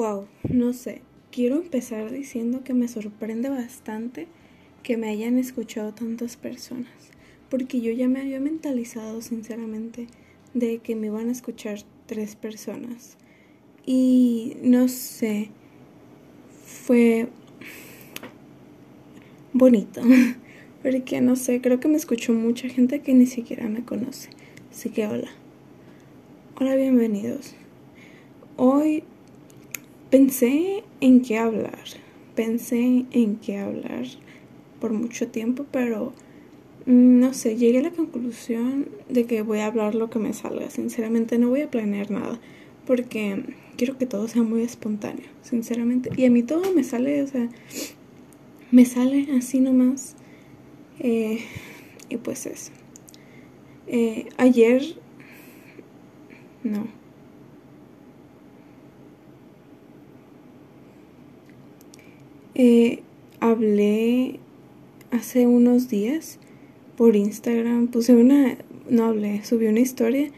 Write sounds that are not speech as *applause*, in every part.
Wow, no sé. Quiero empezar diciendo que me sorprende bastante que me hayan escuchado tantas personas, porque yo ya me había mentalizado sinceramente de que me iban a escuchar tres personas. Y no sé, fue bonito, *laughs* porque no sé, creo que me escuchó mucha gente que ni siquiera me conoce. Así que hola. Hola, bienvenidos. Hoy pensé en qué hablar, pensé en qué hablar por mucho tiempo, pero mm, no sé, llegué a la conclusión de que voy a hablar lo que me salga. Sinceramente no voy a planear nada, porque quiero que todo sea muy espontáneo, sinceramente. Y a mí todo me sale, o sea, me sale así nomás. Eh, y pues eso. Eh, ayer, no Eh, hablé hace unos días por Instagram, puse una, no hablé, subí una historia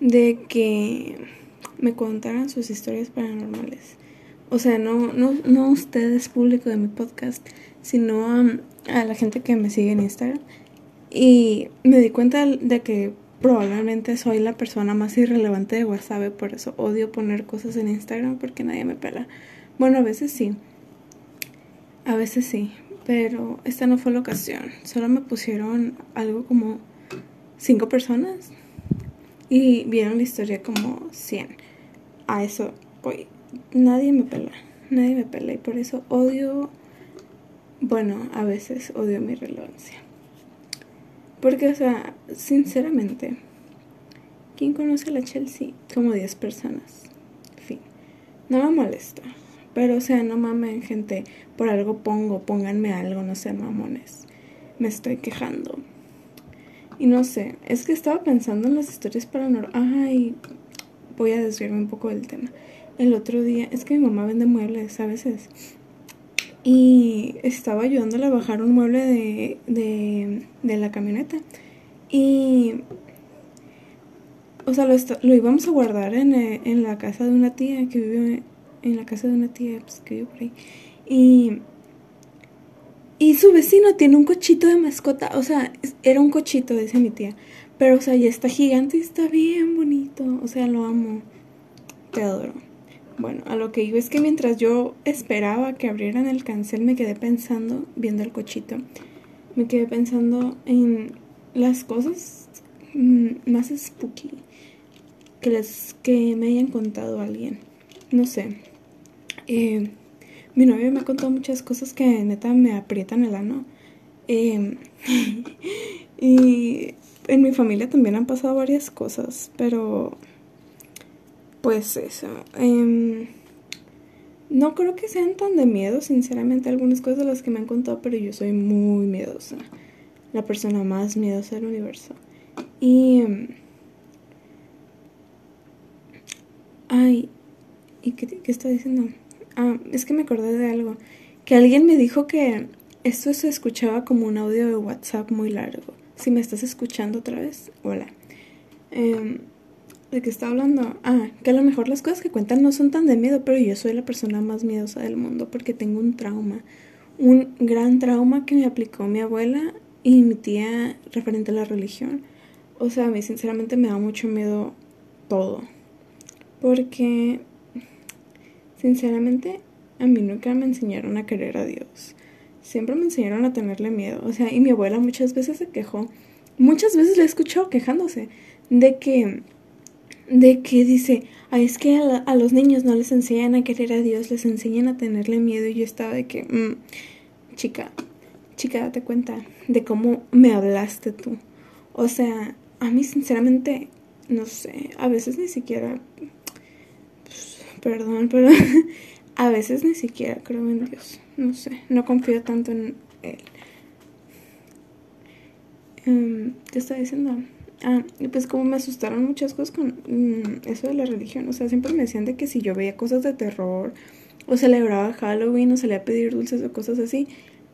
de que me contaran sus historias paranormales. O sea, no, no, no ustedes, público de mi podcast, sino a, la gente que me sigue en Instagram. Y me di cuenta de que probablemente soy la persona más irrelevante de WhatsApp, por eso odio poner cosas en Instagram porque nadie me pela. Bueno, a veces sí, a veces sí, pero esta no fue la ocasión. Solo me pusieron algo como cinco personas y vieron la historia como 100. A eso voy. Nadie me pela, nadie me pela y por eso odio, bueno, a veces odio mi relevancia. Porque, o sea, sinceramente, ¿quién conoce a la Chelsea? Como 10 personas. En fin, no me molesta. Pero, o sea, no mamen, gente. Por algo pongo, pónganme algo, no sean mamones. Me estoy quejando. Y no sé, es que estaba pensando en las historias paranormales. Ay, voy a desviarme un poco del tema. El otro día, es que mi mamá vende muebles a veces. Y estaba ayudándole a bajar un mueble de, de, de la camioneta. Y o sea, lo, lo, íbamos a guardar en, en, la casa de una tía que vive en la casa de una tía pues, que vive por ahí. Y, y su vecino tiene un cochito de mascota. O sea, era un cochito, dice mi tía. Pero, o sea, ya está gigante y está bien bonito. O sea, lo amo. Te adoro. Bueno, a lo que iba es que mientras yo esperaba que abrieran el cancel, me quedé pensando, viendo el cochito, me quedé pensando en las cosas mm, más spooky que, les, que me hayan contado alguien. No sé, eh, mi novio me ha contado muchas cosas que neta me aprietan el ano. Eh, *laughs* y en mi familia también han pasado varias cosas, pero pues eso. Em, no creo que sean tan de miedo, sinceramente, algunas cosas de las que me han contado, pero yo soy muy miedosa. La persona más miedosa del universo. Y... Em, ay, ¿y qué, qué está diciendo? Ah, es que me acordé de algo. Que alguien me dijo que esto se escuchaba como un audio de WhatsApp muy largo. Si me estás escuchando otra vez, hola. Em, ¿De qué está hablando? Ah, que a lo mejor las cosas que cuentan no son tan de miedo, pero yo soy la persona más miedosa del mundo porque tengo un trauma. Un gran trauma que me aplicó mi abuela y mi tía referente a la religión. O sea, a mí sinceramente me da mucho miedo todo. Porque Sinceramente, a mí nunca me enseñaron a querer a Dios. Siempre me enseñaron a tenerle miedo. O sea, y mi abuela muchas veces se quejó. Muchas veces la he escuchado quejándose de que, de que dice, Ay, es que a, los niños no les enseñan a querer a Dios, les enseñan a tenerle miedo. Y yo estaba de que, mm, chica, chica, date cuenta de cómo me hablaste tú. O sea, a mí sinceramente, no sé, a veces ni siquiera Perdón, pero *laughs* a veces ni siquiera creo en Dios. No sé, no confío tanto en Él. Um, ¿Qué estaba diciendo? Ah, pues como me asustaron muchas cosas con mm, eso de la religión. O sea, siempre me decían de que si yo veía cosas de terror o celebraba Halloween o salía a pedir dulces o cosas así,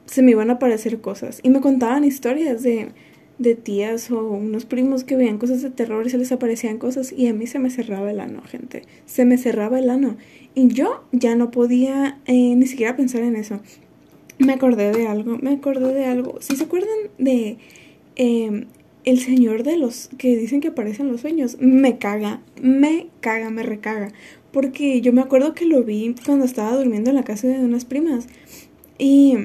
se me iban a aparecer cosas. Y me contaban historias de, de tías o unos primos que veían cosas de terror y se les aparecían cosas y a mí se me cerraba el ano, gente. Se me cerraba el ano. Y yo ya no podía eh, ni siquiera pensar en eso. Me acordé de algo, me acordé de algo. Si se acuerdan de em, el señor de los que dicen que aparecen los sueños, me caga, me caga, me recaga. Porque yo me acuerdo que lo vi cuando estaba durmiendo en la casa de unas primas. Y,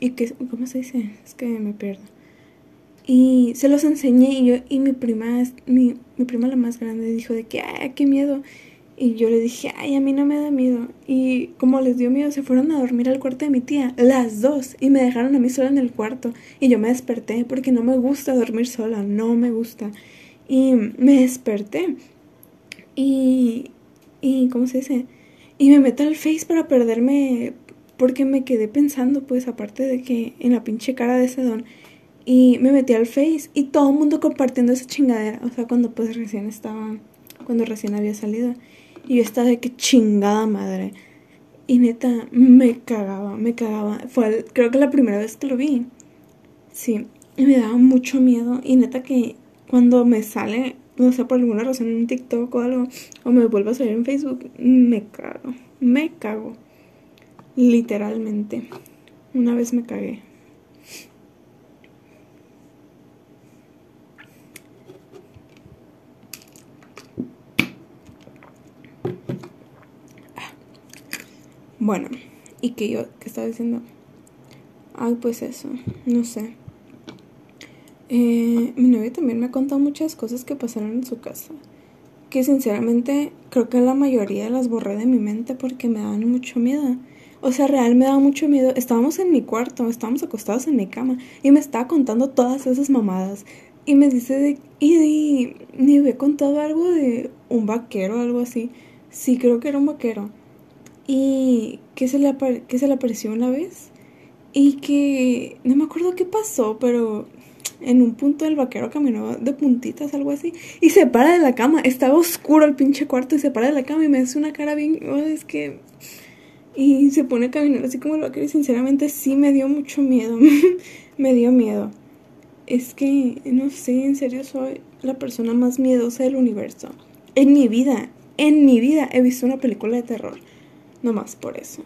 y que, ¿cómo se dice? Es que me pierdo. Y se los enseñé y yo, y mi prima, mi, mi prima la más grande dijo de que, ay, qué miedo. Y yo le dije, ay, a mí no me da miedo. Y como les dio miedo, se fueron a dormir al cuarto de mi tía, las dos, y me dejaron a mí sola en el cuarto. Y yo me desperté porque no me gusta dormir sola, no me gusta. Y me desperté. Y, y, ¿cómo se dice? Y me meto al Face para perderme, porque me quedé pensando, pues, aparte de que en la pinche cara de ese don y me metí al Face y todo el mundo compartiendo esa chingadera. O sea, cuando pues recién estaba, cuando recién había salido. Y yo estaba de que chingada madre. Y neta, me cagaba, me cagaba. Fue creo que la primera vez que lo vi. Sí, y me daba mucho miedo. Y neta que cuando me sale, no sé, por alguna razón en TikTok o algo, o me vuelvo a salir en Facebook, me cago. Me cago. Literalmente. Una vez me cagué. Bueno, y que yo, que estaba diciendo, ay, pues eso, no sé. Eh, mi novio también me ha contado muchas cosas que pasaron en su casa. Que sinceramente creo que la mayoría las borré de mi mente porque me daban mucho miedo. O sea, real me daba mucho miedo. Estábamos en mi cuarto, estábamos acostados en mi cama y me estaba contando todas esas mamadas. Y me dice de... Y, y, me había contado algo de un vaquero algo así. Sí, creo que era un vaquero y que se, le que se le apareció una vez y que no me acuerdo qué pasó, pero en un punto el vaquero caminó de puntitas, algo así, y se para de la cama, estaba oscuro el pinche cuarto y se para de la cama y me hace una cara bien, es que... Y se pone a caminar así como el vaquero y sinceramente sí me dio mucho miedo, *laughs* me dio miedo. Es que, no sé, en serio soy la persona más miedosa del universo. En mi vida, en mi vida he visto una película de terror. No más por eso.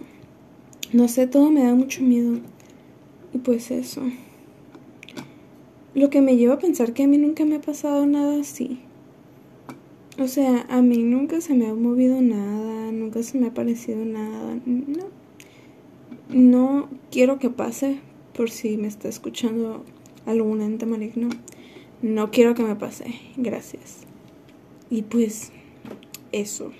No sé, todo me da mucho miedo. Y pues eso. Lo que me lleva a pensar que a mí nunca me ha pasado nada así. O sea, a mí nunca se me ha movido nada, nunca se me ha parecido nada. No. No quiero que pase, por si me está escuchando algún ente maligno. No quiero que me pase. Gracias. Y pues, eso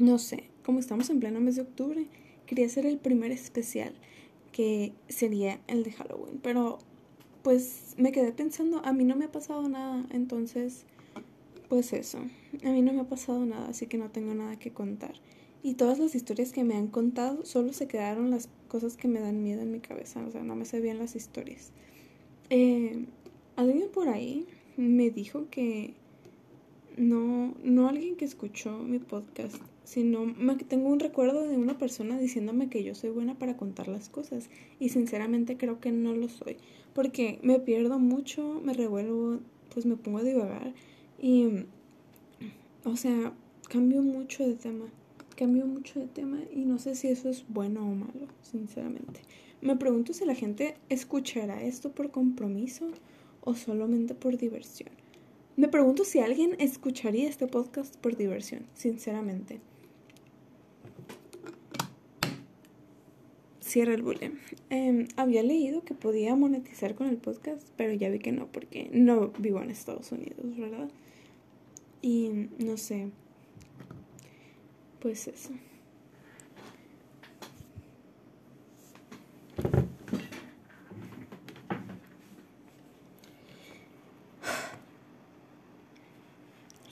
no sé, como estamos en pleno mes de octubre, quería hacer el primer especial, que sería el de Halloween, pero pues me quedé pensando, a mí no me ha pasado nada, entonces, pues eso, a mí no me ha pasado nada, así que no tengo nada que contar. Y todas las historias que me han contado, solo se quedaron las cosas que me dan miedo en mi cabeza, o sea, no me sé bien las historias. Eh, alguien por ahí me dijo que no, no alguien que escuchó mi podcast, sino me, tengo un recuerdo de una persona diciéndome que yo soy buena para contar las cosas y sinceramente creo que no lo soy, porque me pierdo mucho, me revuelvo, pues me pongo a divagar y, o sea, cambio mucho de tema, cambio mucho de tema y no sé si eso es bueno o malo, sinceramente. Me pregunto si la gente escuchará esto por compromiso o solamente por diversión. Me pregunto si alguien escucharía este podcast por diversión, sinceramente. Cierra el bullying. Em, había leído que podía monetizar con el podcast, pero ya vi que no, porque no vivo en Estados Unidos, ¿verdad? Y no sé. Pues eso. *sighs*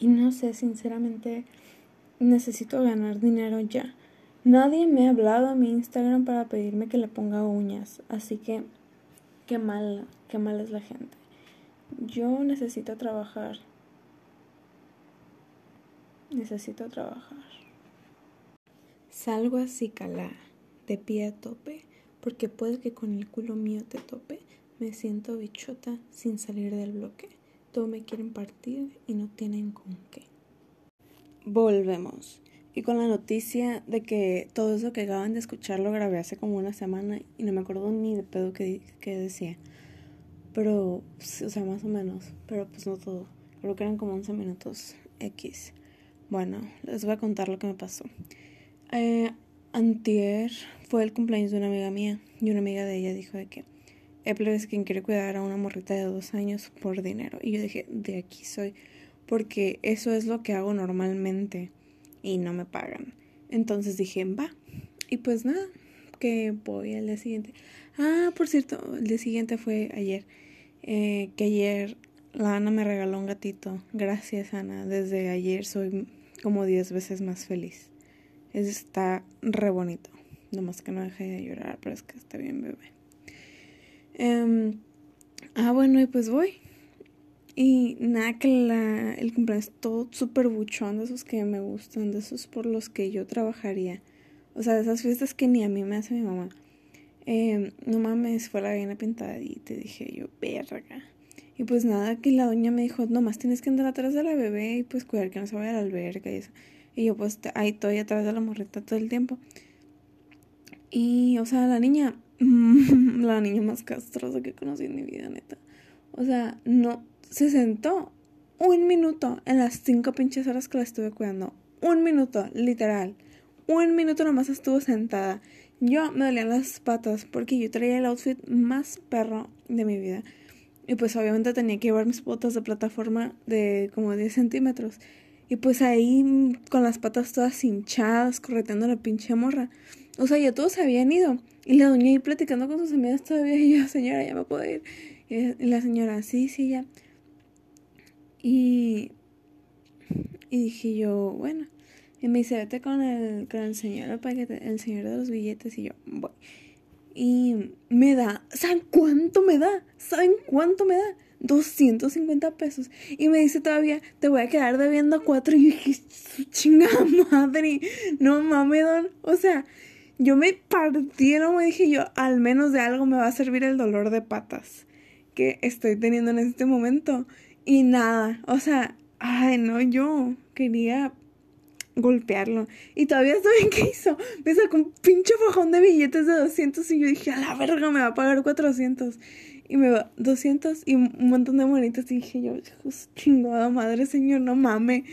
Y no sé, sinceramente, necesito ganar dinero ya. Nadie me ha hablado a mi Instagram para pedirme que le ponga uñas, así que qué mal, qué mal es la gente. Yo necesito trabajar. Necesito trabajar. Salgo así calada, de pie a tope, porque puede que con el culo mío te tope. Me siento bichota sin salir del bloque. Todos me quieren partir y no tienen con qué. Volvemos. Y con la noticia de que todo eso que acaban de escuchar lo grabé hace como una semana y no me acuerdo ni de pedo que, decía. Pero, o sea, más o menos. Pero pues no todo. Creo que eran como 11 minutos X. Bueno, les voy a contar lo que me pasó. Eh, antier fue el cumpleaños de una amiga mía y una amiga de ella dijo de que Apple es quien quiere cuidar a una morrita de dos años por dinero. Y yo dije, de aquí soy, porque eso es lo que hago normalmente y no me pagan. Entonces dije, va. Y pues nada, que voy al día siguiente. Ah, por cierto, el día siguiente fue ayer. Eh, que ayer la Ana me regaló un gatito. Gracias, Ana. Desde ayer soy como diez veces más feliz. Está re bonito. Nomás que no deje de llorar, pero es que está bien, bebé. Em, ah, bueno, y pues voy. Y nada, que la, el cumpleaños todo súper buchón, de esos que me gustan, de esos por los que yo trabajaría. O sea, de esas fiestas que ni a mí me hace mi mamá. Eh, no mames, fue la gallina pintada y te dije yo, verga. Y pues nada, que la doña me dijo, nomás tienes que andar atrás de la bebé y pues cuidar que no se vaya a la alberca y eso. Y yo pues ahí estoy atrás de la morrita todo el tiempo. Y, o sea, la niña *laughs* la niña más castrosa que conocí en mi vida, neta. O sea, no, se sentó un minuto en las cinco pinches horas que la estuve cuidando. Un minuto, literal. Un minuto nomás estuvo sentada. Yo me dolían las patas porque yo traía el outfit más perro de mi vida. Y pues obviamente tenía que llevar mis botas de plataforma de como 10 centímetros. Y pues ahí con las patas todas hinchadas, correteando la pinche morra. O sea, ya todos habían ido. Y la doña ahí platicando con sus amigas todavía. *laughs* Y yo, señora, ya me puedo ir. Y la señora, sí, sí, ya. Y, y dije yo, bueno. Y me dice, vete con el, con el señor, paquete, el señor de los billetes. Y yo, voy. Y me da, ¿saben cuánto me da? ¿Saben cuánto me da? 250 pesos. Y me dice todavía, te voy a quedar debiendo cuatro. Y yo dije, su chingada madre. No mames, don. O sea, yo me partieron, me dije yo, al menos de algo me va a servir el dolor de patas que estoy teniendo en este momento. Y nada, o sea, ay, no, yo quería golpearlo. Y todavía saben qué hizo. Me sacó un pinche fajón de billetes de 200 y yo dije, a la verga, me va a pagar 400. Y me va 200 y un montón de monitas. Y dije yo, chingada madre, señor, no mames.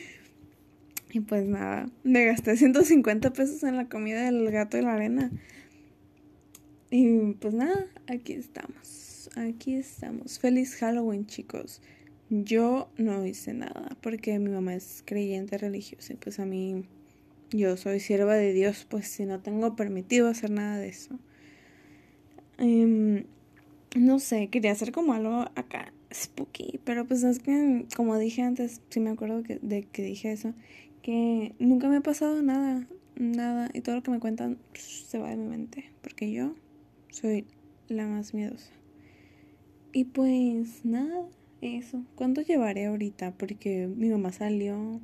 Y pues nada, me gasté 150 pesos en la comida del gato y la arena. Y pues nada, aquí estamos. Aquí estamos. Feliz Halloween, chicos. Yo no hice nada porque mi mamá es creyente religiosa y pues a mí yo soy sierva de Dios, pues si no tengo permitido hacer nada de eso. Em, no sé, quería hacer como algo acá spooky, pero pues es que como dije antes, si me acuerdo que, de que dije eso, que nunca me ha pasado nada, nada, y todo lo que me cuentan se va de mi mente, porque yo soy la más miedosa. Y pues nada, eso. ¿Cuánto llevaré ahorita? Porque mi mamá salió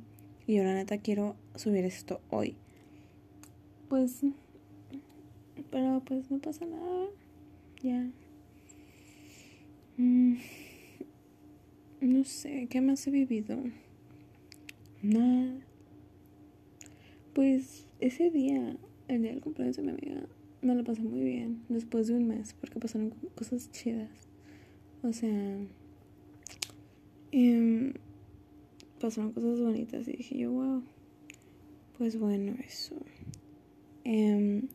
y yo la neta quiero subir esto hoy. Pues, pero pues no pasa nada, ya. Mm, no sé, ¿qué más he vivido? Nada. Pues ese día, el día del cumpleaños de mi amiga, me lo pasé muy bien después de un mes porque pasaron cosas chidas. O sea, em, pasaron cosas bonitas y dije yo, wow. Pues bueno, eso. Em,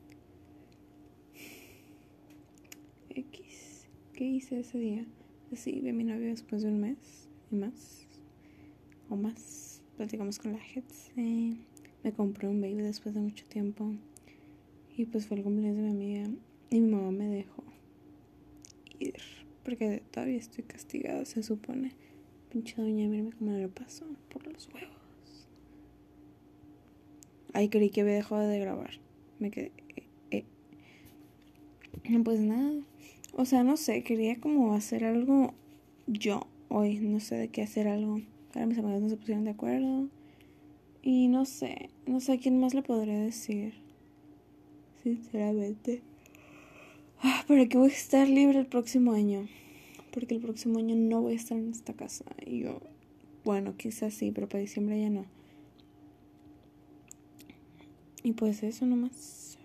X. ¿Qué hice ese día? Así vi a mi novio después de un mes y más. O más. Platicamos con la gente. Me compré un baby después de mucho tiempo. Y pues fue el cumpleaños de mi amiga. Y mi mamá me dejó. Porque todavía estoy castigada, se supone. Pinche doña, mírame cómo lo pasó por los huevos. Ay, creí que había dejado de grabar. Me quedé. Eh, eh. Pues nada. O sea, no sé, quería como hacer algo yo hoy. No sé de qué hacer algo. Ahora mis amigas no se pusieron de acuerdo. Y no sé, no sé quién más le podría decir. Sinceramente. Ah, pero que voy a estar libre el próximo año. porque el próximo año no voy a estar en esta casa. Y yo, bueno, quizás sí, pero para diciembre ya no. Y pues eso nomás.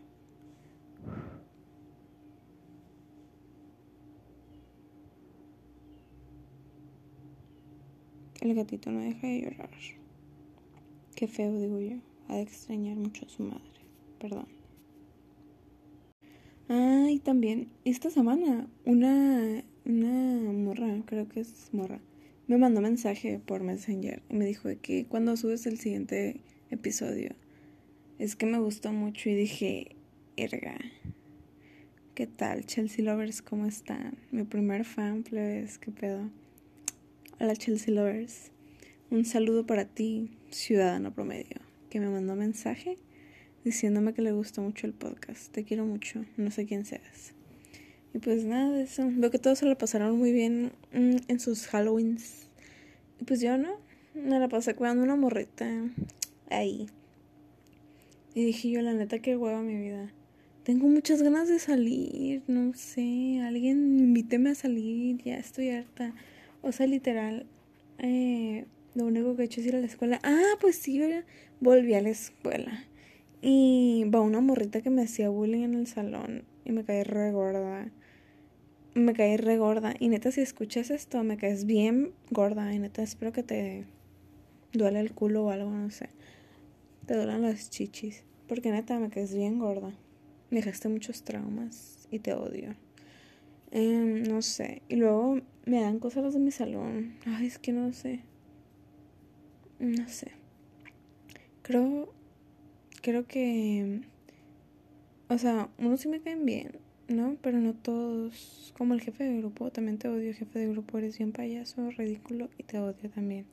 El gatito no deja de llorar. Qué feo, digo yo. Ha de extrañar mucho a su madre. Perdón. Ah, y también esta semana una, una morra, creo que es morra, me mandó mensaje por Messenger y me dijo que cuando subes el siguiente episodio es que me gustó mucho y dije, erga, ¿qué tal Chelsea Lovers? ¿Cómo están? Mi primer fan, plebes, ¿qué pedo? Hola Chelsea Lovers, un saludo para ti, ciudadano promedio, que me mandó mensaje diciéndome que le gustó mucho el podcast. Te quiero mucho, no sé quién seas. Y pues nada de eso. Veo que todos se lo pasaron muy bien mm, en sus Halloweens. Y pues yo no, me la pasé cuidando una morrita ahí. Y dije yo, la neta, qué hueva mi vida. Tengo muchas ganas de salir, no sé, alguien invíteme a salir, ya estoy harta. O sea, literal, eh, lo único que he hecho es ir a la escuela. Ah, pues sí, volví a la escuela. Y va una morrita que me hacía bullying en el salón y me caí re gorda. Me caí re gorda. Y neta, si escuchas esto, me caes bien gorda. Y neta, espero que te duele el culo o algo, no sé. Te duelen las chichis. Porque neta, me caes bien gorda. Me dejaste muchos traumas y te odio. Em, no sé. Y luego me dan cosas los de mi salón. Ay, es que no sé. No sé. Creo. Creo que. O sea, unos sí me caen bien, ¿no? Pero no todos. Como el jefe de grupo. También te odio, jefe de grupo. Eres bien payaso, ridículo y te odio también.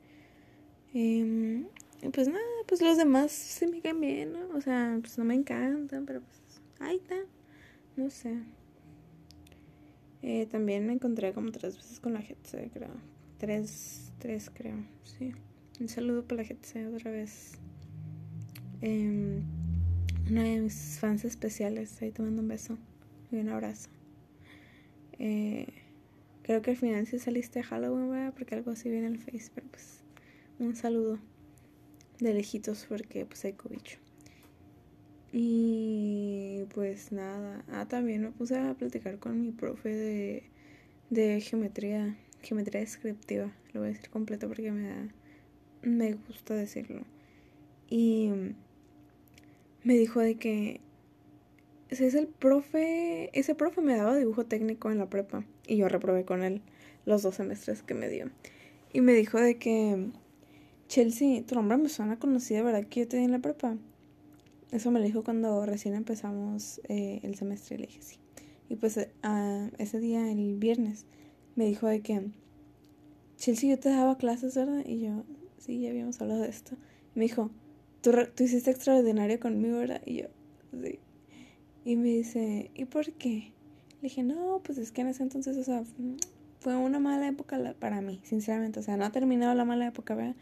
Eh, pues nada, pues los demás sí me caen bien, ¿no? O sea, pues no me encantan, pero pues ahí está. No sé. Eh, también me encontré como tres veces con la GTC, creo. Tres, tres creo, sí. Un saludo para la GTC otra vez. Eh, una de mis fans especiales, ahí te mando un beso y un abrazo. Eh, creo que al final sí saliste a Halloween, ¿verdad? Porque algo así viene en el Face, pero pues un saludo de lejitos porque pues hay cobicho. Y pues nada, ah, también me puse a platicar con mi profe de, de geometría, geometría descriptiva, lo voy a decir completo porque me da, me gusta decirlo. Y me dijo de que ese es el profe, ese profe me daba dibujo técnico en la prepa y yo reprobé con él los dos semestres que me dio. Y me dijo de que Chelsea, tu nombre me suena conocida, ¿verdad? Que yo te di en la prepa. Eso me lo dijo cuando recién empezamos eh, el semestre. Le dije sí. Y pues uh, ese día, el viernes, me dijo de que Chelsea, yo te daba clases, ¿verdad? Y yo, sí, ya habíamos hablado de esto. me dijo, ¿Tú, tú hiciste extraordinario conmigo, ¿verdad? Y yo, sí. Y me dice, ¿y por qué? Le dije, no, pues es que en ese entonces, o sea, fue una mala época para mí, sinceramente. O sea, no ha terminado la mala época, ¿verdad?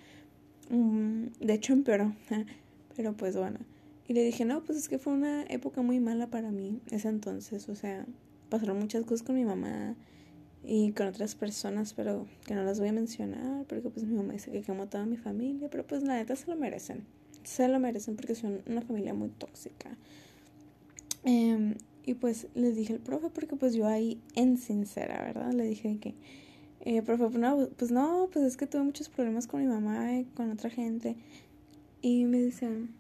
Mm, de hecho, empeoró. *laughs* Pero pues bueno. Y le dije, no, pues es que fue una época muy mala para mí ese entonces. O sea, pasaron muchas cosas con mi mamá y con otras personas, pero que no las voy a mencionar, porque pues mi mamá dice que quemó toda mi familia, pero pues la neta se lo merecen. Se lo merecen porque son una familia muy tóxica. Em, y pues les dije al profe, porque pues yo ahí en sincera, ¿verdad? Le dije que, eh, profe, pues no, pues no, pues es que tuve muchos problemas con mi mamá y con otra gente. Y me dicen,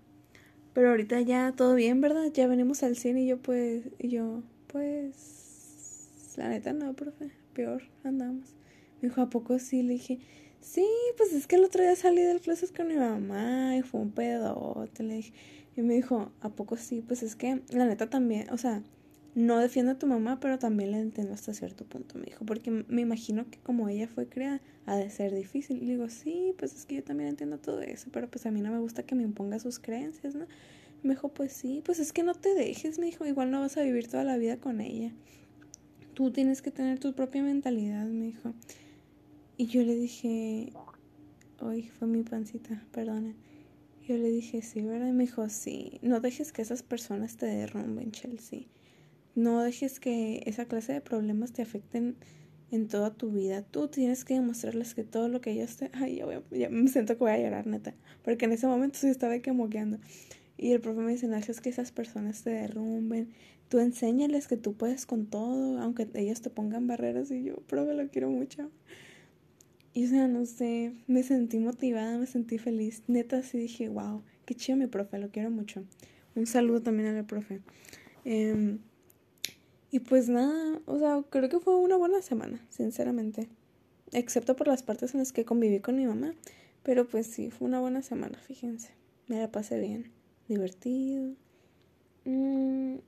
pero ahorita ya todo bien, ¿verdad? Ya venimos al cine y yo pues, y yo, pues, la neta no, profe, peor andamos. Me dijo, ¿a poco sí? Le dije, sí, pues es que el otro día salí del closet con mi mamá y fue un pedote, le. Y me dijo, ¿a poco sí? Pues es que la neta también, o sea, no defiendo a tu mamá, pero también la entiendo hasta cierto punto, me dijo, porque me imagino que como ella fue creada, ha de ser difícil. Y digo, sí, pues es que yo también entiendo todo eso, pero pues a mí no me gusta que me imponga sus creencias, ¿no? Me dijo, pues sí, pues es que no te dejes, me dijo, igual no vas a vivir toda la vida con ella. Tú tienes que tener tu propia mentalidad, me dijo. Y yo le dije, hoy fue mi pancita, perdona. Yo le dije, sí, ¿verdad? Y me dijo, sí, no dejes que esas personas te derrumben, Chelsea no dejes que esa clase de problemas te afecten en toda tu vida. Tú tienes que demostrarles que todo lo que ellos te... Ay, ya, voy ya me siento que voy a llorar, neta. Porque en ese momento sí estaba que moqueando. Y el profe me dice, no es que esas personas te derrumben. Tú enséñales que tú puedes con todo, aunque ellos te pongan barreras. Y yo, profe, lo quiero mucho. Y o sea, no sé, me sentí motivada, me sentí feliz. Neta, sí dije, wow, qué chido mi profe, lo quiero mucho. Un saludo también al profe. Eh, y pues nada, o sea, creo que fue una buena semana, sinceramente. Excepto por las partes en las que conviví con mi mamá. Pero pues sí, fue una buena semana, fíjense. Me la pasé bien, divertido. Mm,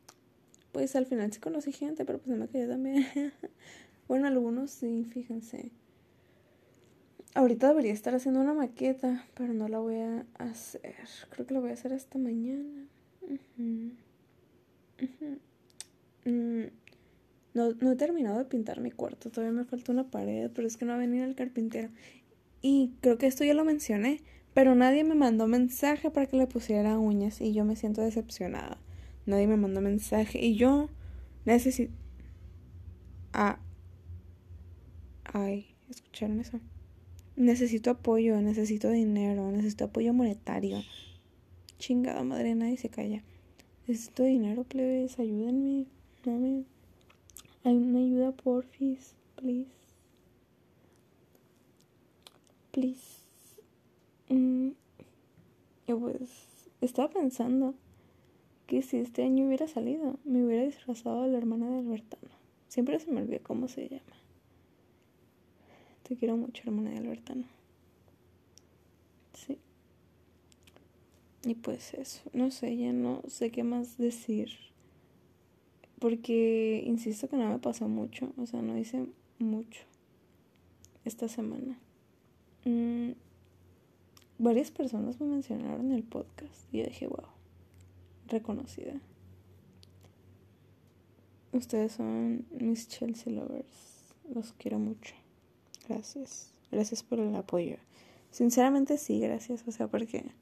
pues al final sí conocí gente, pero pues no me quedé también. *laughs* bueno, algunos sí, fíjense. Ahorita debería estar haciendo una maqueta, pero no la voy a hacer. Creo que la voy a hacer hasta mañana. Mm, no, no he terminado de pintar mi cuarto, todavía me falta una pared, pero es que no ha venido el carpintero. Y creo que esto ya lo mencioné, pero nadie me mandó mensaje para que le pusiera uñas y yo me siento decepcionada. Nadie me mandó mensaje y yo necesito... Ah. Ay, ¿escucharon eso? Necesito apoyo, necesito dinero, necesito apoyo monetario. Chingada madre, nadie se calla. Necesito dinero, plebes, ayúdenme. Dame hay una ayuda, porfis, please. Please. Mm, yo pues estaba pensando que si este año hubiera salido, me hubiera disfrazado de la hermana de Albertano. Siempre se me olvida cómo se llama. Te quiero mucho, hermana de Albertano. Sí. Y pues eso, no sé, ya no sé qué más decir. Porque insisto que no me pasó mucho, o sea, no hice mucho esta semana. Mm, varias personas me mencionaron en el podcast y yo dije, wow, reconocida. Ustedes son mis Chelsea lovers, los quiero mucho. Gracias, gracias por el apoyo. Sinceramente sí, gracias, o sea, porque...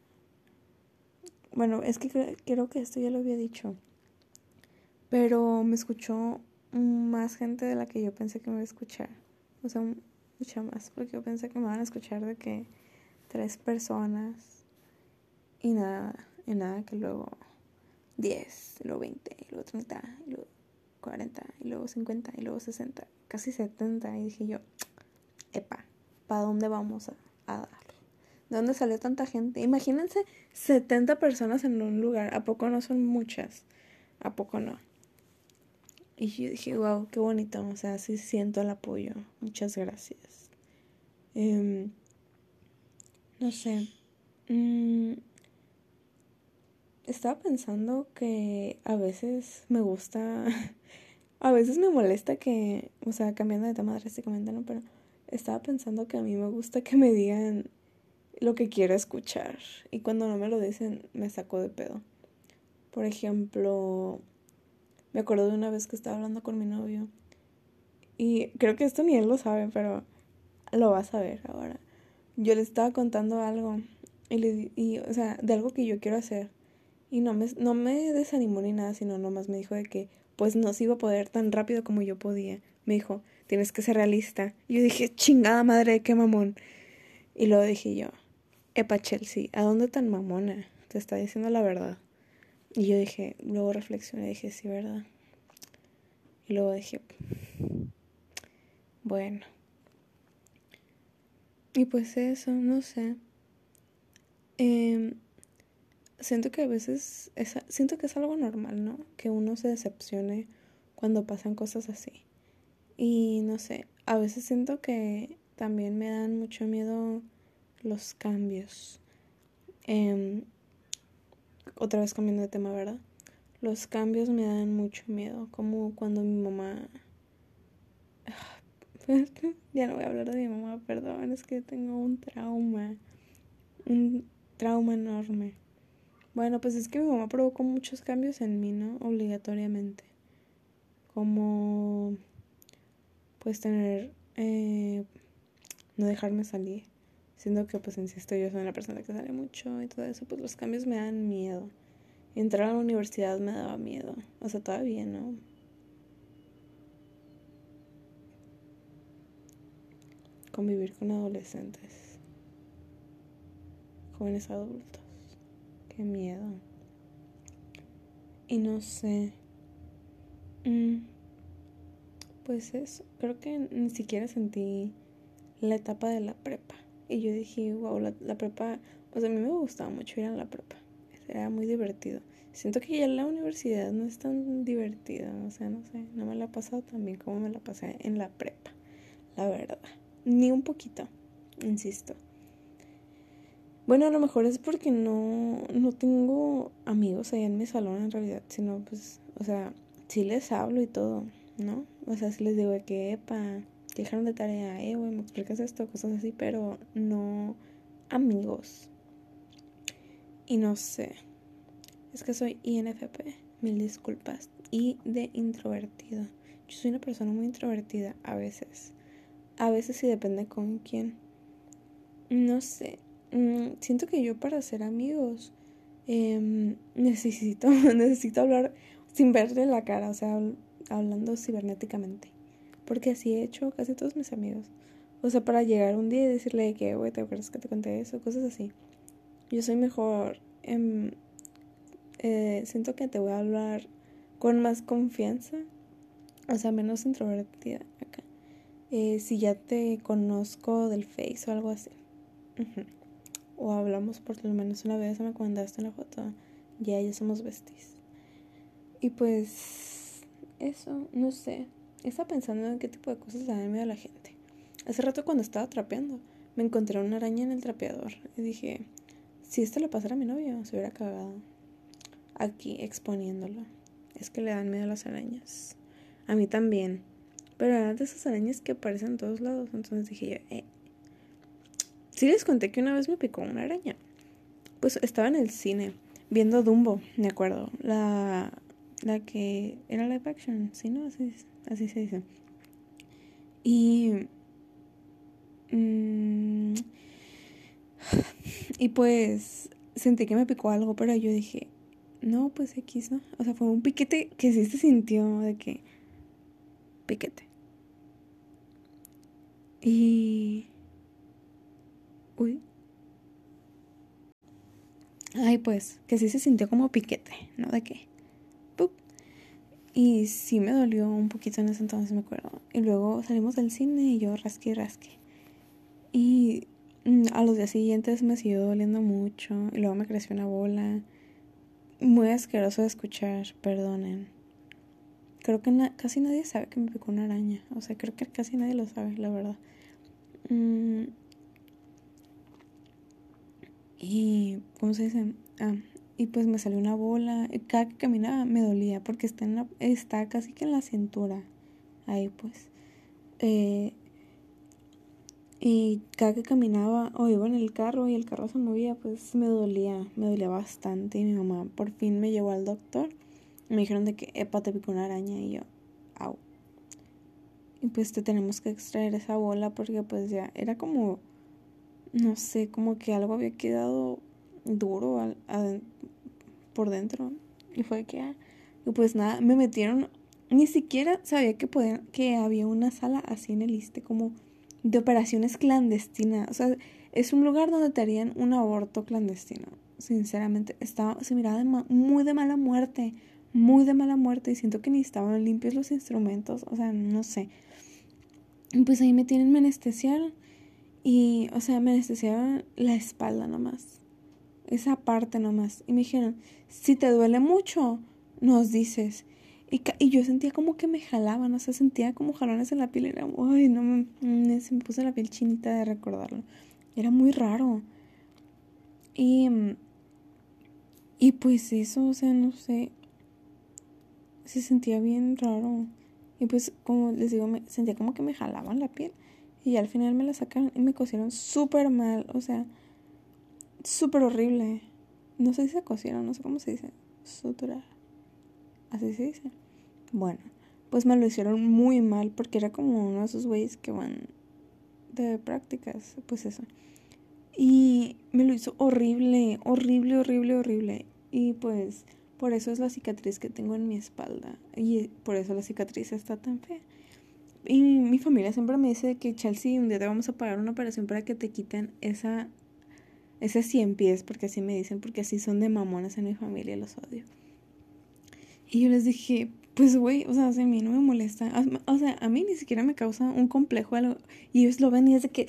Bueno, es que creo que esto ya lo había dicho pero me escuchó más gente de la que yo pensé que me iba a escuchar. O sea, mucha más, porque yo pensé que me van a escuchar de que tres personas y nada, y nada que luego 10, luego 20, y luego 30, y luego 40, y luego 50, y luego 60, casi 70. Y dije yo, epa, ¿para dónde vamos a, a dar? ¿De dónde salió tanta gente? Imagínense 70 personas en un lugar. ¿A poco no son muchas? ¿A poco no? Y yo dije, wow, qué bonito, o sea, sí siento el apoyo. Muchas gracias. Em, no sé. Mm, estaba pensando que a veces me gusta, *laughs* a veces me molesta que, o sea, cambiando de tema drásticamente, ¿no? Pero estaba pensando que a mí me gusta que me digan lo que quiero escuchar. Y cuando no me lo dicen, me saco de pedo. Por ejemplo, me acuerdo de una vez que estaba hablando con mi novio. Y creo que esto ni él lo sabe, pero lo va a saber ahora. Yo le estaba contando algo. Y, le, y o sea, de algo que yo quiero hacer. Y no me, no me desanimó ni nada, sino nomás me dijo de que pues no se iba a poder tan rápido como yo podía. Me dijo, tienes que ser realista. Y yo dije, chingada madre, qué mamón. Y luego dije yo, epa Chelsea, ¿a dónde tan mamona? Te está diciendo la verdad. Y yo dije, luego reflexioné y dije, sí, ¿verdad? Y luego dije, bueno. Y pues eso, no sé. Em, siento que a veces, es, siento que es algo normal, ¿no? Que uno se decepcione cuando pasan cosas así. Y no sé, a veces siento que también me dan mucho miedo los cambios. Eh, otra vez cambiando de tema, ¿verdad? Los cambios me dan mucho miedo, como cuando mi mamá... *laughs* ya no voy a hablar de mi mamá, perdón, es que tengo un trauma, un trauma enorme. Bueno, pues es que mi mamá provocó muchos cambios en mí, ¿no? Obligatoriamente. Como, pues tener, eh, no dejarme salir Siendo que, pues, insisto, yo soy una persona que sale mucho y todo eso, pues los cambios me dan miedo. Entrar a la universidad me daba miedo. O sea, todavía no. convivir con adolescentes, jóvenes adultos. Qué miedo. Y no sé. Mm, pues eso, creo que ni siquiera sentí la etapa de la prepa. Y yo dije, wow, la, la prepa, pues a mí me gustaba mucho ir a la prepa. Era muy divertido. Siento que ya la universidad no es tan divertida, o sea, no sé, no me la he pasado tan bien como me la pasé en la prepa, la verdad. Ni un poquito, insisto. Bueno, a lo mejor es porque no, no tengo amigos allá en mi salón en realidad, sino pues, o sea, sí les hablo y todo, ¿no? O sea, sí les digo que, epa, dejaron de tarea, eh, güey, me explicas esto, cosas así, pero no amigos. Y no sé. Es que soy INFP, mil disculpas. Y de introvertido. Yo soy una persona muy introvertida a veces. A veces sí depende con quién. No sé. Mm, siento que yo para ser amigos em, *laughs* necesito, necesito hablar sin verle la cara, o sea, hablando cibernéticamente. Porque así he hecho casi todos mis amigos. O sea, para llegar un día y decirle que, güey, ¿te acuerdas que te conté eso? Cosas así. Yo soy mejor eh, siento que te voy a hablar con más confianza, o sea, menos introvertida acá. Eh, si ya te conozco del Face o algo así. O hablamos por lo menos una vez, me mandaste una foto, ya, ya somos besties. Y pues, eso, no sé. Estaba pensando en qué tipo de cosas le dan miedo a la gente. Hace rato cuando estaba trapeando, me encontré una araña en el trapeador y dije, si esto le pasara a mi novio, se hubiera cagado aquí exponiéndolo. Es que le dan miedo a las arañas. A mí también. Pero eran de esas arañas que aparecen en todos lados. Entonces dije yo, eh. Sí les conté que una vez me picó una araña. Pues estaba en el cine viendo Dumbo, me acuerdo. La, la que era live action, ¿sí? ¿No? Así, así se dice. Y... Mm, y pues sentí que me picó algo, pero yo dije, no, pues X, ¿no? O sea, fue un piquete que sí se sintió de que... Piquete. Y... Uy. Ay, pues, que sí se sintió como piquete, ¿no? De qué. Y sí me dolió un poquito en ese entonces, me acuerdo. Y luego salimos del cine y yo rasqué y rasqué. Y mm, a los días siguientes me siguió doliendo mucho. Y luego me creció una bola muy asqueroso de escuchar, perdonen. Creo que casi nadie sabe que me picó una araña. O sea, creo que casi nadie lo sabe, la verdad. Mm. Y, ¿cómo se dice? Ah, y pues me salió una bola. Cada que caminaba me dolía porque está, en la, está casi que en la cintura. Ahí pues. Eh, y cada que caminaba o iba en el carro y el carro se movía, pues me dolía, me dolía bastante. Y mi mamá por fin me llevó al doctor. Me dijeron de que, epa, te picó una araña. Y yo, au. Y pues te tenemos que extraer esa bola porque pues ya era como, no sé, como que algo había quedado duro al, por dentro. Y fue que, ah, pues nada, me metieron, ni siquiera sabía que, podían, que había una sala así en el ISTE, como de operaciones clandestinas. O sea, es un lugar donde te harían un aborto clandestino. Sinceramente, estaba, se miraba muy de mala muerte, muy de mala muerte y siento que ni estaban limpios los instrumentos, o sea, no sé. Pues ahí me tienen, me anestesiaron y, o sea, me anestesiaron la espalda nomás, esa parte nomás. Y me dijeron, si te duele mucho, nos dices. Y, y, yo sentía como que me jalaban, o sea, sentía como jalones en la piel. Era, ay, no me, se me puso la piel chinita de recordarlo. Era muy raro. Y, y pues eso, o sea, no sé. Se sentía bien raro. Y pues, como les digo, me sentía como que me jalaban la piel. Y al final me la sacaron y me cosieron súper mal. O sea, súper horrible. No sé si se cosieron, no sé cómo se dice. Suturar. Así se dice. Bueno, pues me lo hicieron muy mal porque era como uno de esos güeyes que van de prácticas, pues eso. Y me lo hizo horrible, horrible, horrible, horrible. Y pues por eso es la cicatriz que tengo en mi espalda. Y por eso la cicatriz está tan fea. y mi familia siempre me dice que Chelsea, un día te vamos a pagar una operación para que te quiten esa, ese 100 pies, porque así me dicen, porque así son de mamonas en mi familia, los odio. Y yo les dije, pues güey, o sea, a mí no me molesta. O sea, a mí ni siquiera me causa un complejo algo. Y ellos lo ven y es de que,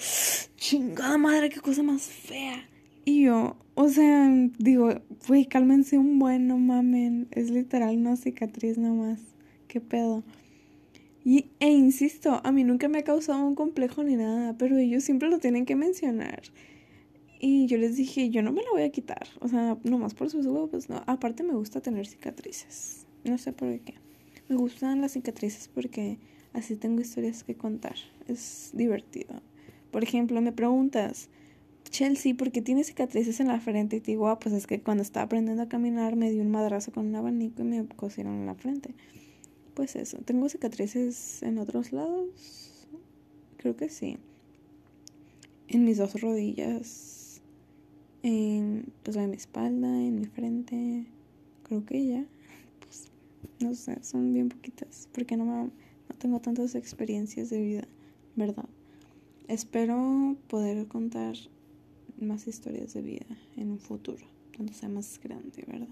chingada madre, qué cosa más fea. Y yo, o sea, digo, güey, cálmense un buen, no mamen. Es literal una cicatriz nomás. ¿Qué pedo? Y, e insisto, a mí nunca me ha causado un complejo ni nada, pero ellos siempre lo tienen que mencionar. Y yo les dije, yo no me la voy a quitar. O sea, nomás por sus huevos, no. Aparte me gusta tener cicatrices. No sé por qué. Me gustan las cicatrices porque así tengo historias que contar. Es divertido. Por ejemplo, me preguntas, Chelsea, ¿por qué tiene cicatrices en la frente? Y te digo, ah, pues es que cuando estaba aprendiendo a caminar me dio un madrazo con un abanico y me cosieron en la frente. Pues eso, ¿tengo cicatrices en otros lados? Creo que sí. En mis dos rodillas, en, pues en mi espalda, en mi frente, creo que ya. *laughs* Pues no sé, son bien poquitas, porque no, no tengo tantas experiencias de vida, ¿verdad? Espero poder contar más historias de vida en un futuro, cuando sea más grande, ¿verdad?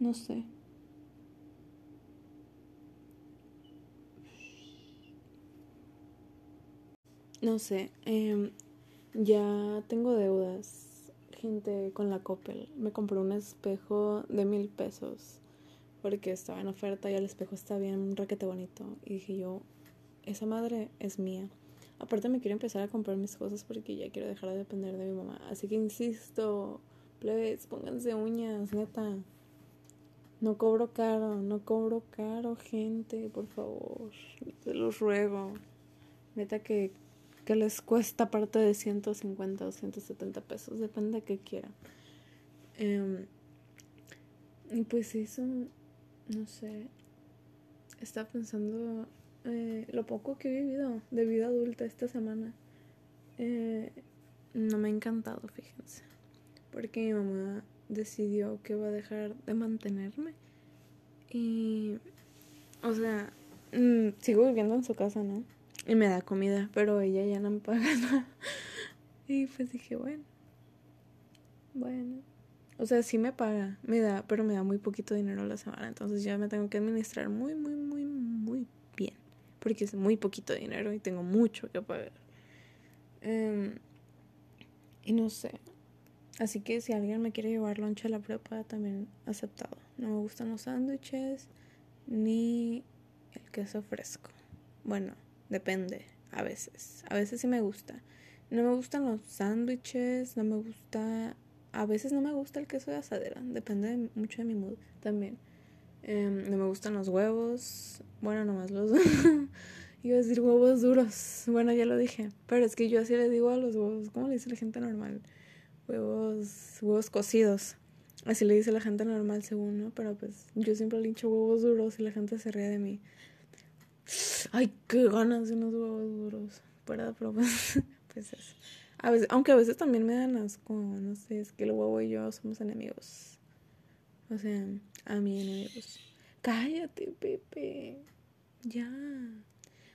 No sé. No sé, em, ya tengo deudas, gente, con la Coppel. Me compré un espejo de mil pesos porque estaba en oferta y el espejo está bien raquete bonito. Y dije yo, esa madre es mía. Aparte me quiero empezar a comprar mis cosas porque ya quiero dejar de depender de mi mamá. Así que insisto, plebes, pónganse uñas, neta. No cobro caro, no cobro caro, gente, por favor. Te los ruego. Neta que, que les cuesta aparte de 150 o 170 pesos, depende de qué quieran. Em, y pues eso, no sé. Estaba pensando eh, lo poco que he vivido de vida adulta esta semana eh, no me ha encantado, fíjense. Porque mi mamá decidió que va a dejar de mantenerme. Y, o sea, mm, sigo viviendo en su casa, ¿no? Y me da comida, pero ella ya no me paga *laughs* nada. Y pues dije, bueno, bueno. O sea, sí me paga, me da, pero me da muy poquito dinero a la semana. Entonces ya me tengo que administrar muy, muy, muy, muy bien porque es muy poquito dinero y tengo mucho que pagar. Em, y no sé. Así que si alguien me quiere llevar lonche a la prepa, también aceptado. No me gustan los sándwiches ni el queso fresco. Bueno, depende, a veces. A veces sí me gusta. No me gustan los sándwiches, no me gusta... A veces no me gusta el queso de asadera, depende mucho de mi mood también. Em, no me gustan los huevos. Bueno, nomás los. *laughs* Iba a decir huevos duros. Bueno, ya lo dije. Pero es que yo así le digo a los huevos. ¿Cómo le dice la gente normal? Huevos. Huevos cocidos. Así le dice la gente normal, según, ¿no? Pero pues yo siempre le hincho huevos duros y la gente se ríe de mí. Ay, qué ganas de unos huevos duros. Pero, *laughs* pues, pues eso. A veces, aunque a veces también me dan asco. No sé, es que el huevo y yo somos enemigos. O sea, a mi enemigos. Cállate, Pepe. Ya.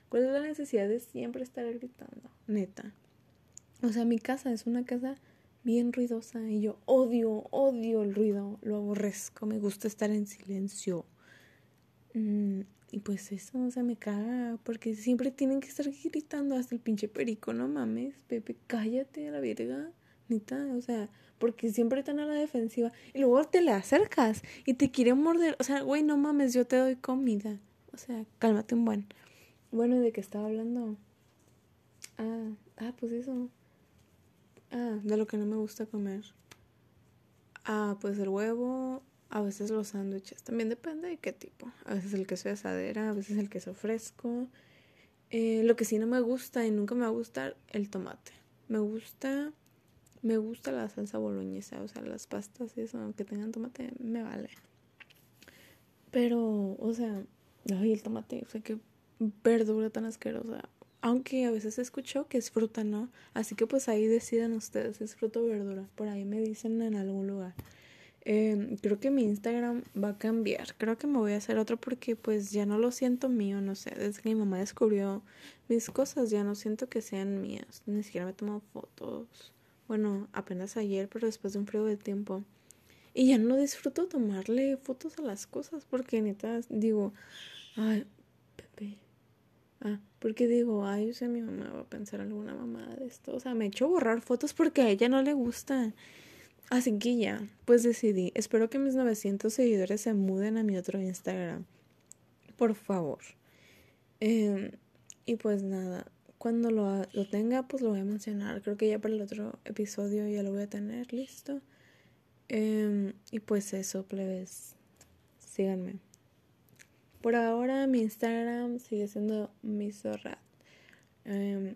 ¿Cuál es la necesidad de siempre estar gritando? Neta. O sea, mi casa es una casa bien ruidosa y yo odio, odio el ruido, lo aborrezco, me gusta estar en silencio. Mm, y pues eso, o sea, me caga, porque siempre tienen que estar gritando hasta el pinche perico, no mames, Pepe, cállate a la verga, neta, o sea, porque siempre están a la defensiva y luego te le acercas y te quiere morder. O sea, güey, no mames, yo te doy comida. O sea, cálmate un buen. Bueno, ¿de qué estaba hablando? Ah, ah, pues eso. Ah, de lo que no me gusta comer. Ah, pues el huevo, a veces los sándwiches. También depende de qué tipo. A veces el queso de asadera, a veces el queso fresco. Eh, lo que sí no me gusta y nunca me va a gustar, el tomate. Me gusta me gusta la salsa boloñesa, o sea, las pastas y eso, aunque tengan tomate, me vale. Pero, o sea, ay, el tomate, o sea, qué verdura tan asquerosa. Aunque a veces escucho que es fruta, ¿no? Así que pues ahí deciden ustedes, es fruta o verdura. Por ahí me dicen en algún lugar. Em, creo que mi Instagram va a cambiar. Creo que me voy a hacer otro porque pues ya no lo siento mío, no sé. Desde que mi mamá descubrió mis cosas ya no siento que sean mías. Ni siquiera me tomo fotos. Bueno, apenas ayer, pero después de un frío de tiempo. Y ya no disfruto tomarle fotos a las cosas porque neta digo, ay, Pepe. Ah, porque digo, ay, o sea, mi mamá va a pensar alguna mamá de esto. O sea, me he hecho borrar fotos porque a ella no le gusta. Así que ya, pues decidí. Espero que mis 900 seguidores se muden a mi otro Instagram. Por favor. Em, y pues nada, cuando lo, lo, tenga, pues lo voy a mencionar. Creo que ya para el otro episodio ya lo voy a tener listo. Em, y pues eso, plebes. Síganme. Por ahora mi Instagram sigue siendo misorrat. Eh,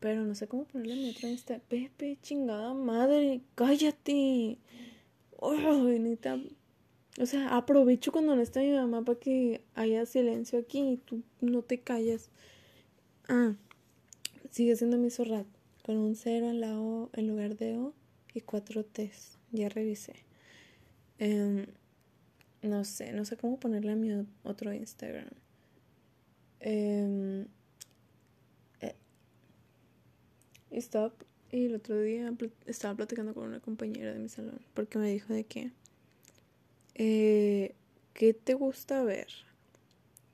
pero no sé cómo ponerle mi otro Insta. Pepe, chingada madre, cállate. Ay, O sea, aprovecho cuando no está mi mamá para que haya silencio aquí y tú no te callas. Ah, sigue siendo mi zorrat. Con un cero en la O en lugar de O y cuatro T's. Ya revisé. Em, no sé, no sé cómo ponerle a mi otro Instagram. Eh, estaba, y el otro día estaba platicando con una compañera de mi salón porque me dijo de que, eh, ¿qué te gusta ver?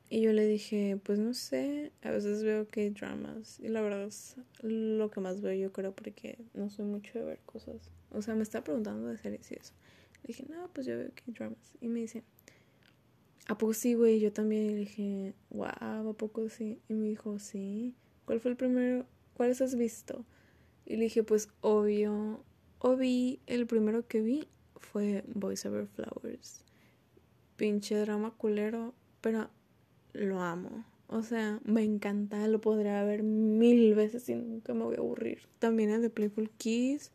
Y yo le dije, pues no sé, a veces veo que dramas y la verdad es lo que más veo yo creo porque no soy mucho de ver cosas. O sea, me está preguntando de series y eso. Le dije, no, pues yo veo que dramas Y me dice, ¿a poco sí, güey? Yo también. Y le dije, wow, ¿a poco sí? Y me dijo, sí. ¿Cuál fue el primero ¿cuáles has visto? Y le dije, pues obvio, o vi, el primero que vi fue Voice Over Flowers. Pinche drama culero, pero lo amo. O sea, me encanta, lo podría ver mil veces y nunca me voy a aburrir. También el de Playful Kiss.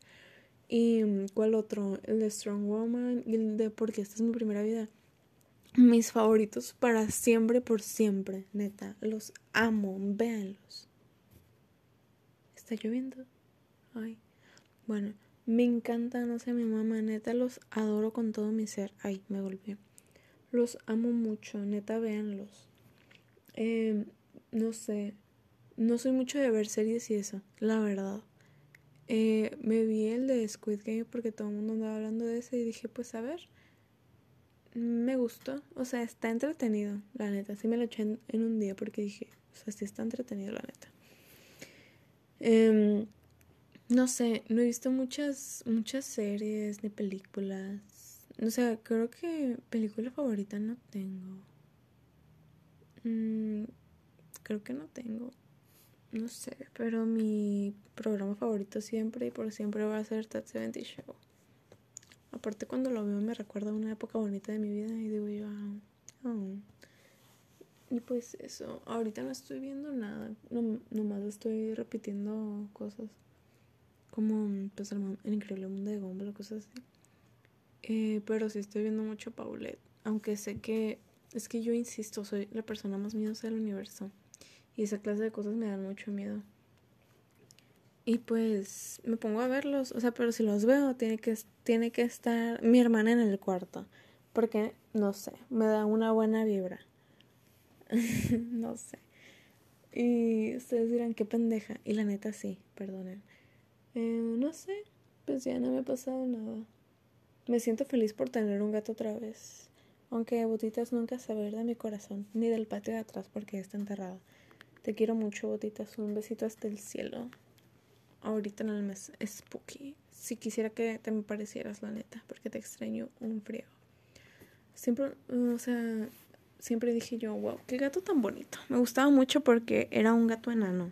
¿Y cuál otro? El de Strong Woman y el de Porque esta es mi primera vida. Mis favoritos para siempre, por siempre, neta. Los amo, véanlos. Está lloviendo. Ay. Bueno, me encanta, no sé, mi mamá, neta, los adoro con todo mi ser. Ay, me golpeé. Los amo mucho, neta, véanlos. Eh, no sé, no soy mucho de ver series y eso, la verdad. Eh, me vi el de Squid Game porque todo el mundo andaba hablando de ese y dije, pues a ver, me gustó. O sea, está entretenido, la neta. Sí me lo eché en, en un día porque dije, o sea, sí está entretenido, la neta. Eh, no sé, no he visto muchas, muchas series ni películas. O sea, creo que película favorita no tengo. Mm, creo que no tengo. No sé, pero mi programa favorito siempre y por siempre va a ser That 70 Show. Aparte cuando lo veo me recuerda una época bonita de mi vida y digo yo, oh. Y pues eso, ahorita no estoy viendo nada, no, nomás estoy repitiendo cosas. Como pues el, increíble mundo de Gumball cosas así. Eh, pero sí estoy viendo mucho Paulette. Aunque sé que, es que yo insisto, soy la persona más miedosa del universo. Y esa clase de cosas me dan mucho miedo. Y pues me pongo a verlos, o sea, pero si los veo, tiene que, tiene que estar mi hermana en el cuarto. Porque, no sé, me da una buena vibra. *laughs* no sé. Y ustedes dirán, qué pendeja. Y la neta sí, perdonen. Eh, no sé, pues ya no me ha pasado nada. Me siento feliz por tener un gato otra vez. Aunque Botitas nunca ir de mi corazón, ni del patio de atrás porque está enterrada. Te quiero mucho, Botitas. Un besito hasta el cielo. Ahorita en el mes spooky. Si quisiera que te me parecieras, la neta, porque te extraño un frío. Siempre, o sea, siempre dije yo, wow, qué gato tan bonito. Me gustaba mucho porque era un gato enano.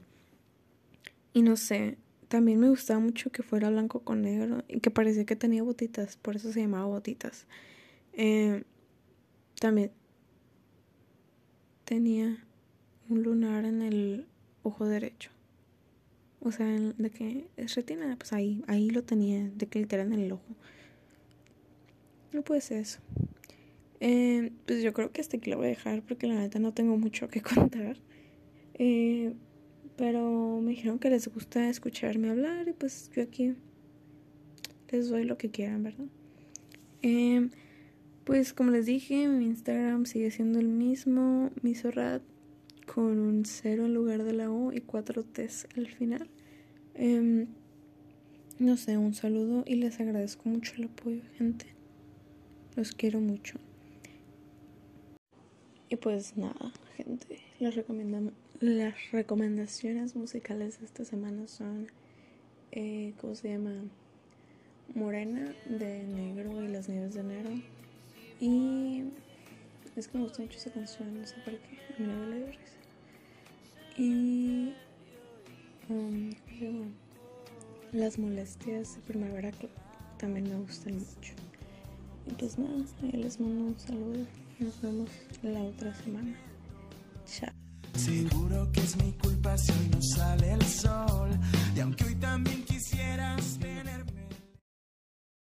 Y no sé, también me gustaba mucho que fuera blanco con negro y que parecía que tenía botitas, por eso se llamaba botitas. Eh, también tenía un lunar en el ojo derecho. O sea, de que es retina, pues ahí, ahí lo tenía, de que literal en el ojo. No puede ser eso. Eh, pues yo creo que hasta aquí lo voy a dejar porque la neta no tengo mucho que *laughs* contar. Eh, pero me dijeron que les gusta escucharme hablar y pues yo aquí les doy lo que quieran, ¿verdad? Em, pues como les dije, mi Instagram sigue siendo el mismo, misorrat, con un cero en lugar de la O y cuatro T's al final. Em, no sé, un saludo y les agradezco mucho el apoyo, gente. Los quiero mucho. Y pues nada, gente, las, recomendaciones musicales de esta semana son, eh, ¿cómo se llama? Morena de Negro y las Nieves de Enero. Y es que me gusta mucho esa canción, no sé por qué, a mí no me la risa. Y um, las molestias de primavera también me gustan mucho. Y pues nada, ahí les mando un saludo. Nos vemos la otra semana. Chao. Seguro que es mi culpa si hoy no sale el sol. Y aunque hoy también quisieras tener